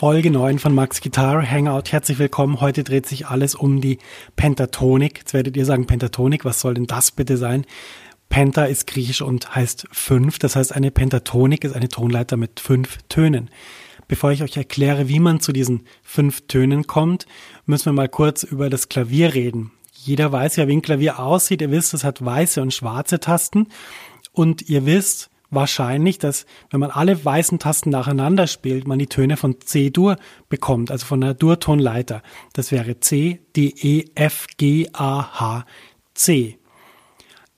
Folge 9 von Max Guitar Hangout. Herzlich willkommen. Heute dreht sich alles um die Pentatonik. Jetzt werdet ihr sagen, Pentatonik, was soll denn das bitte sein? Penta ist griechisch und heißt fünf. Das heißt, eine Pentatonik ist eine Tonleiter mit fünf Tönen. Bevor ich euch erkläre, wie man zu diesen fünf Tönen kommt, müssen wir mal kurz über das Klavier reden. Jeder weiß ja, wie ein Klavier aussieht. Ihr wisst, es hat weiße und schwarze Tasten. Und ihr wisst wahrscheinlich, dass wenn man alle weißen Tasten nacheinander spielt, man die Töne von C-Dur bekommt, also von der Dur-Tonleiter. Das wäre C, D, E, F, G, A, H, C.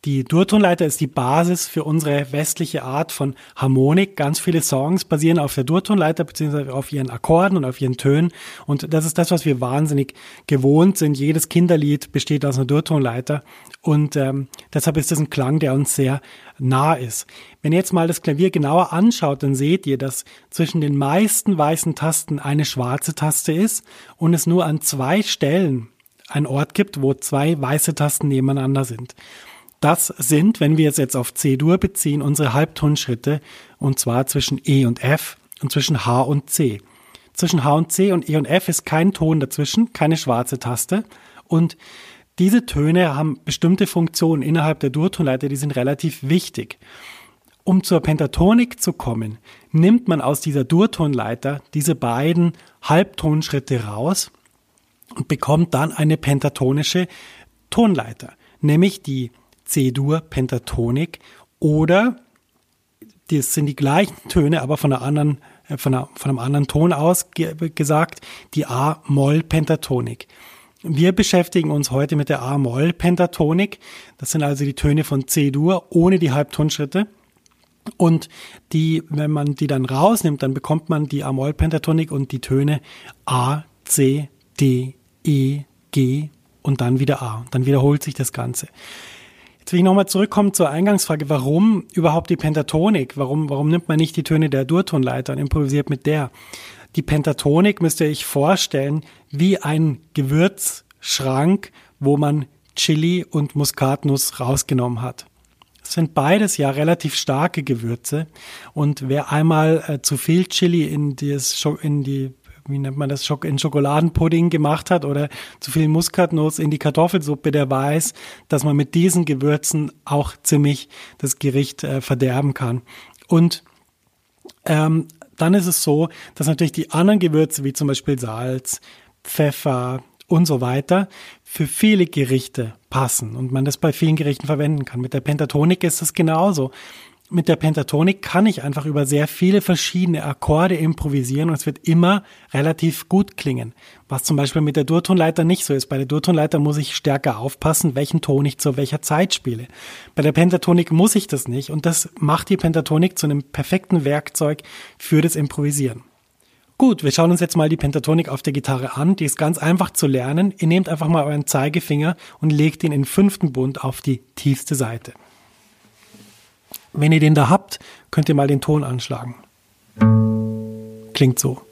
Die Durtonleiter ist die Basis für unsere westliche Art von Harmonik. Ganz viele Songs basieren auf der Durtonleiter beziehungsweise auf ihren Akkorden und auf ihren Tönen. Und das ist das, was wir wahnsinnig gewohnt sind. Jedes Kinderlied besteht aus einer Durtonleiter. Und ähm, deshalb ist das ein Klang, der uns sehr nah ist. Wenn ihr jetzt mal das Klavier genauer anschaut, dann seht ihr, dass zwischen den meisten weißen Tasten eine schwarze Taste ist und es nur an zwei Stellen einen Ort gibt, wo zwei weiße Tasten nebeneinander sind. Das sind, wenn wir es jetzt auf C-Dur beziehen, unsere Halbtonschritte und zwar zwischen E und F und zwischen H und C. Zwischen H und C und E und F ist kein Ton dazwischen, keine schwarze Taste und diese Töne haben bestimmte Funktionen innerhalb der Durtonleiter, die sind relativ wichtig. Um zur Pentatonik zu kommen, nimmt man aus dieser Durtonleiter diese beiden Halbtonschritte raus und bekommt dann eine pentatonische Tonleiter, nämlich die C-Dur, Pentatonik oder das sind die gleichen Töne, aber von, einer anderen, äh, von, einer, von einem anderen Ton aus gesagt, die A-Moll-Pentatonik. Wir beschäftigen uns heute mit der A-Moll-Pentatonik. Das sind also die Töne von C-Dur ohne die Halbtonschritte. Und die, wenn man die dann rausnimmt, dann bekommt man die A-Moll-Pentatonik und die Töne A, C, D, E, G und dann wieder A. Dann wiederholt sich das Ganze. Jetzt will ich nochmal zurückkommen zur Eingangsfrage, warum überhaupt die Pentatonik? Warum, warum nimmt man nicht die Töne der Durtonleiter und improvisiert mit der? Die Pentatonik müsst ihr euch vorstellen wie ein Gewürzschrank, wo man Chili und Muskatnuss rausgenommen hat. Es sind beides ja relativ starke Gewürze und wer einmal äh, zu viel Chili in, das, in die wie nennt man das, in Schokoladenpudding gemacht hat oder zu viel Muskatnuss in die Kartoffelsuppe, der weiß, dass man mit diesen Gewürzen auch ziemlich das Gericht äh, verderben kann. Und ähm, dann ist es so, dass natürlich die anderen Gewürze, wie zum Beispiel Salz, Pfeffer und so weiter, für viele Gerichte passen und man das bei vielen Gerichten verwenden kann. Mit der Pentatonik ist es genauso. Mit der Pentatonik kann ich einfach über sehr viele verschiedene Akkorde improvisieren und es wird immer relativ gut klingen. Was zum Beispiel mit der Durtonleiter nicht so ist. Bei der Durtonleiter muss ich stärker aufpassen, welchen Ton ich zu welcher Zeit spiele. Bei der Pentatonik muss ich das nicht und das macht die Pentatonik zu einem perfekten Werkzeug für das Improvisieren. Gut, wir schauen uns jetzt mal die Pentatonik auf der Gitarre an. Die ist ganz einfach zu lernen. Ihr nehmt einfach mal euren Zeigefinger und legt ihn in fünften Bund auf die tiefste Seite. Wenn ihr den da habt, könnt ihr mal den Ton anschlagen. Klingt so.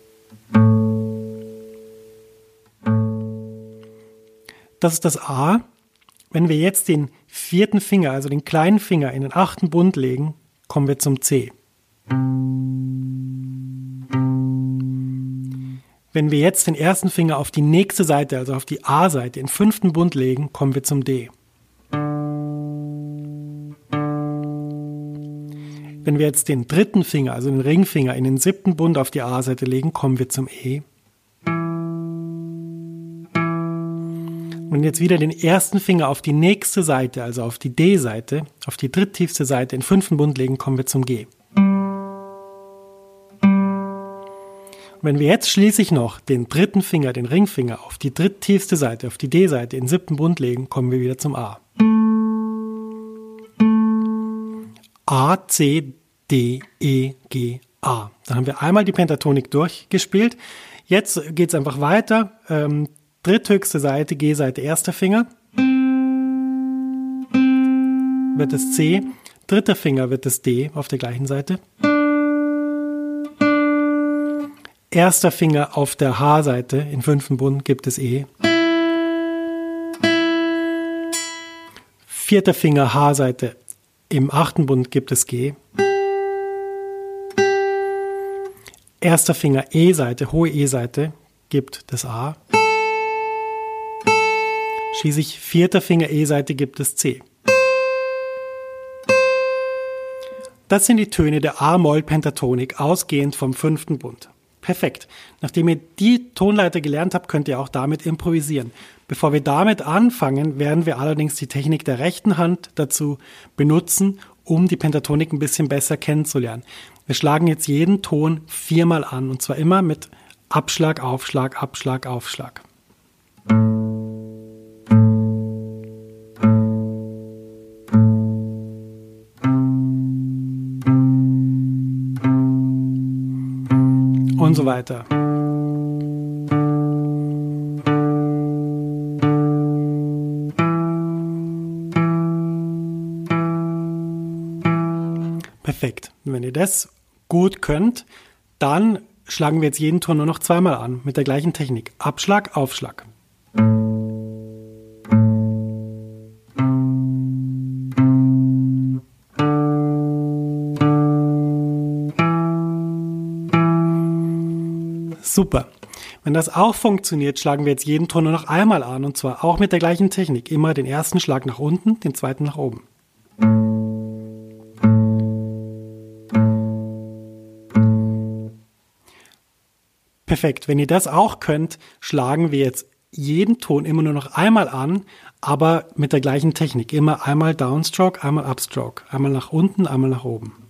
Das ist das A. Wenn wir jetzt den vierten Finger, also den kleinen Finger, in den achten Bund legen, kommen wir zum C. Wenn wir jetzt den ersten Finger auf die nächste Seite, also auf die A-Seite, in den fünften Bund legen, kommen wir zum D. Wenn wir jetzt den dritten Finger, also den Ringfinger, in den siebten Bund auf die A-Seite legen, kommen wir zum E. Und jetzt wieder den ersten Finger auf die nächste Seite, also auf die D-Seite, auf die dritttiefste Seite, in fünften Bund legen, kommen wir zum G. Wenn wir jetzt schließlich noch den dritten Finger, den Ringfinger, auf die dritttiefste Seite, auf die D-Seite, in den siebten Bund legen, kommen wir wieder zum A. A, C, D, E, G, A. Dann haben wir einmal die Pentatonik durchgespielt. Jetzt geht es einfach weiter. Ähm, dritthöchste Seite, G-Seite, erster Finger. Wird es C. Dritter Finger wird es D auf der gleichen Seite. Erster Finger auf der H-Seite, im fünften Bund gibt es E. Vierter Finger H-Seite, im achten Bund gibt es G. Erster Finger E-Seite, hohe E-Seite, gibt das A. Schließlich vierter Finger E-Seite gibt es C. Das sind die Töne der A-Moll-Pentatonik, ausgehend vom fünften Bund. Perfekt. Nachdem ihr die Tonleiter gelernt habt, könnt ihr auch damit improvisieren. Bevor wir damit anfangen, werden wir allerdings die Technik der rechten Hand dazu benutzen, um die Pentatonik ein bisschen besser kennenzulernen. Wir schlagen jetzt jeden Ton viermal an und zwar immer mit Abschlag, Aufschlag, Abschlag, Aufschlag. So weiter. Perfekt. Wenn ihr das gut könnt, dann schlagen wir jetzt jeden Ton nur noch zweimal an mit der gleichen Technik. Abschlag, Aufschlag. Super. Wenn das auch funktioniert, schlagen wir jetzt jeden Ton nur noch einmal an und zwar auch mit der gleichen Technik. Immer den ersten Schlag nach unten, den zweiten nach oben. Perfekt. Wenn ihr das auch könnt, schlagen wir jetzt jeden Ton immer nur noch einmal an, aber mit der gleichen Technik. Immer einmal Downstroke, einmal Upstroke. Einmal nach unten, einmal nach oben.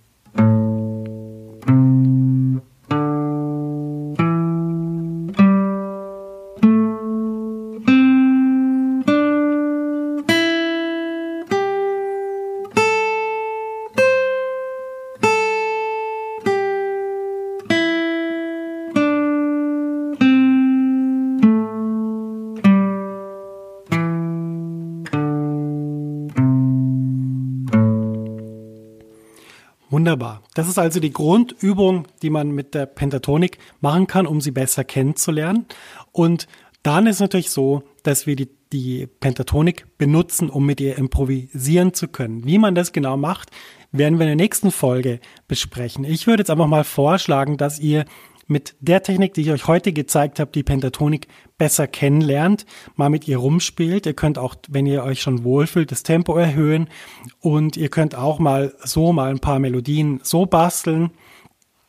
Wunderbar. Das ist also die Grundübung, die man mit der Pentatonik machen kann, um sie besser kennenzulernen. Und dann ist natürlich so, dass wir die, die Pentatonik benutzen, um mit ihr improvisieren zu können. Wie man das genau macht, werden wir in der nächsten Folge besprechen. Ich würde jetzt einfach mal vorschlagen, dass ihr mit der Technik, die ich euch heute gezeigt habe, die Pentatonik besser kennenlernt, mal mit ihr rumspielt. Ihr könnt auch, wenn ihr euch schon wohlfühlt, das Tempo erhöhen und ihr könnt auch mal so mal ein paar Melodien so basteln.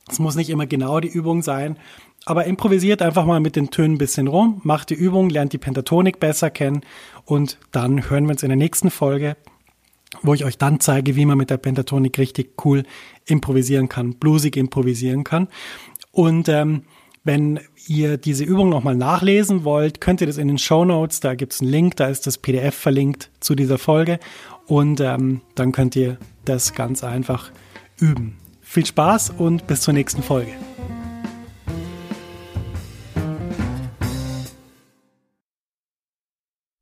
Es muss nicht immer genau die Übung sein, aber improvisiert einfach mal mit den Tönen ein bisschen rum, macht die Übung, lernt die Pentatonik besser kennen und dann hören wir uns in der nächsten Folge wo ich euch dann zeige, wie man mit der Pentatonik richtig cool improvisieren kann, bluesig improvisieren kann. Und ähm, wenn ihr diese Übung nochmal nachlesen wollt, könnt ihr das in den Show Notes, da gibt es einen Link, da ist das PDF verlinkt zu dieser Folge und ähm, dann könnt ihr das ganz einfach üben. Viel Spaß und bis zur nächsten Folge.